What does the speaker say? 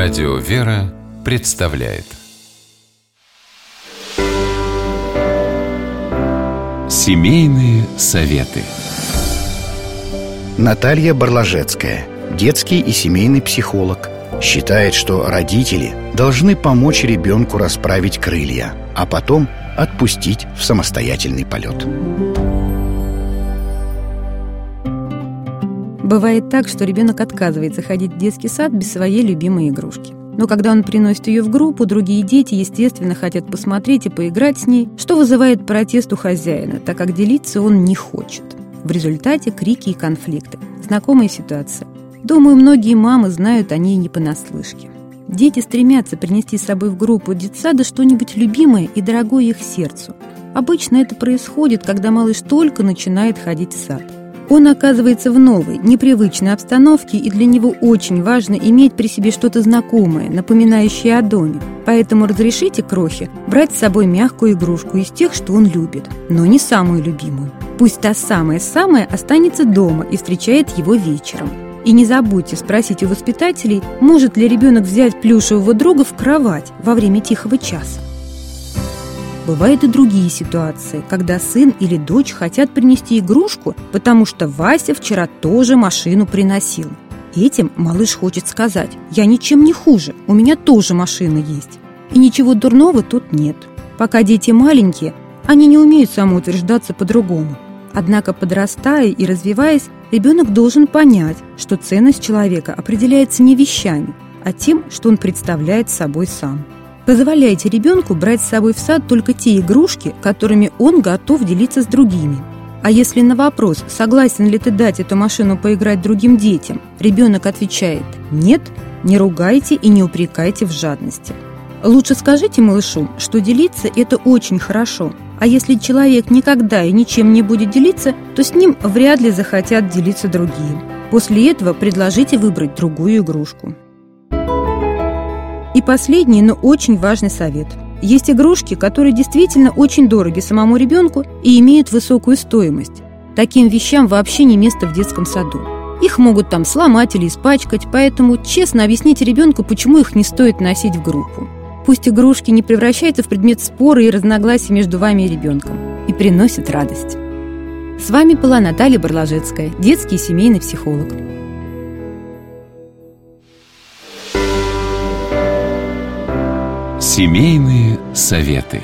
Радио «Вера» представляет Семейные советы Наталья Барлажецкая, детский и семейный психолог, считает, что родители должны помочь ребенку расправить крылья, а потом отпустить в самостоятельный полет. Бывает так, что ребенок отказывается ходить в детский сад без своей любимой игрушки. Но когда он приносит ее в группу, другие дети, естественно, хотят посмотреть и поиграть с ней, что вызывает протест у хозяина, так как делиться он не хочет. В результате крики и конфликты. Знакомая ситуация. Думаю, многие мамы знают о ней не понаслышке. Дети стремятся принести с собой в группу детсада что-нибудь любимое и дорогое их сердцу. Обычно это происходит, когда малыш только начинает ходить в сад. Он оказывается в новой, непривычной обстановке, и для него очень важно иметь при себе что-то знакомое, напоминающее о доме. Поэтому разрешите Крохе брать с собой мягкую игрушку из тех, что он любит, но не самую любимую. Пусть та самая-самая останется дома и встречает его вечером. И не забудьте спросить у воспитателей, может ли ребенок взять плюшевого друга в кровать во время тихого часа. Бывают и другие ситуации, когда сын или дочь хотят принести игрушку, потому что Вася вчера тоже машину приносил. Этим малыш хочет сказать «Я ничем не хуже, у меня тоже машина есть». И ничего дурного тут нет. Пока дети маленькие, они не умеют самоутверждаться по-другому. Однако, подрастая и развиваясь, ребенок должен понять, что ценность человека определяется не вещами, а тем, что он представляет собой сам. Позволяйте ребенку брать с собой в сад только те игрушки, которыми он готов делиться с другими. А если на вопрос, согласен ли ты дать эту машину поиграть другим детям, ребенок отвечает «нет», не ругайте и не упрекайте в жадности. Лучше скажите малышу, что делиться – это очень хорошо, а если человек никогда и ничем не будет делиться, то с ним вряд ли захотят делиться другие. После этого предложите выбрать другую игрушку. И последний, но очень важный совет. Есть игрушки, которые действительно очень дороги самому ребенку и имеют высокую стоимость. Таким вещам вообще не место в детском саду. Их могут там сломать или испачкать, поэтому честно объясните ребенку, почему их не стоит носить в группу. Пусть игрушки не превращаются в предмет спора и разногласий между вами и ребенком и приносят радость. С вами была Наталья Барлажецкая, детский и семейный психолог. Семейные советы.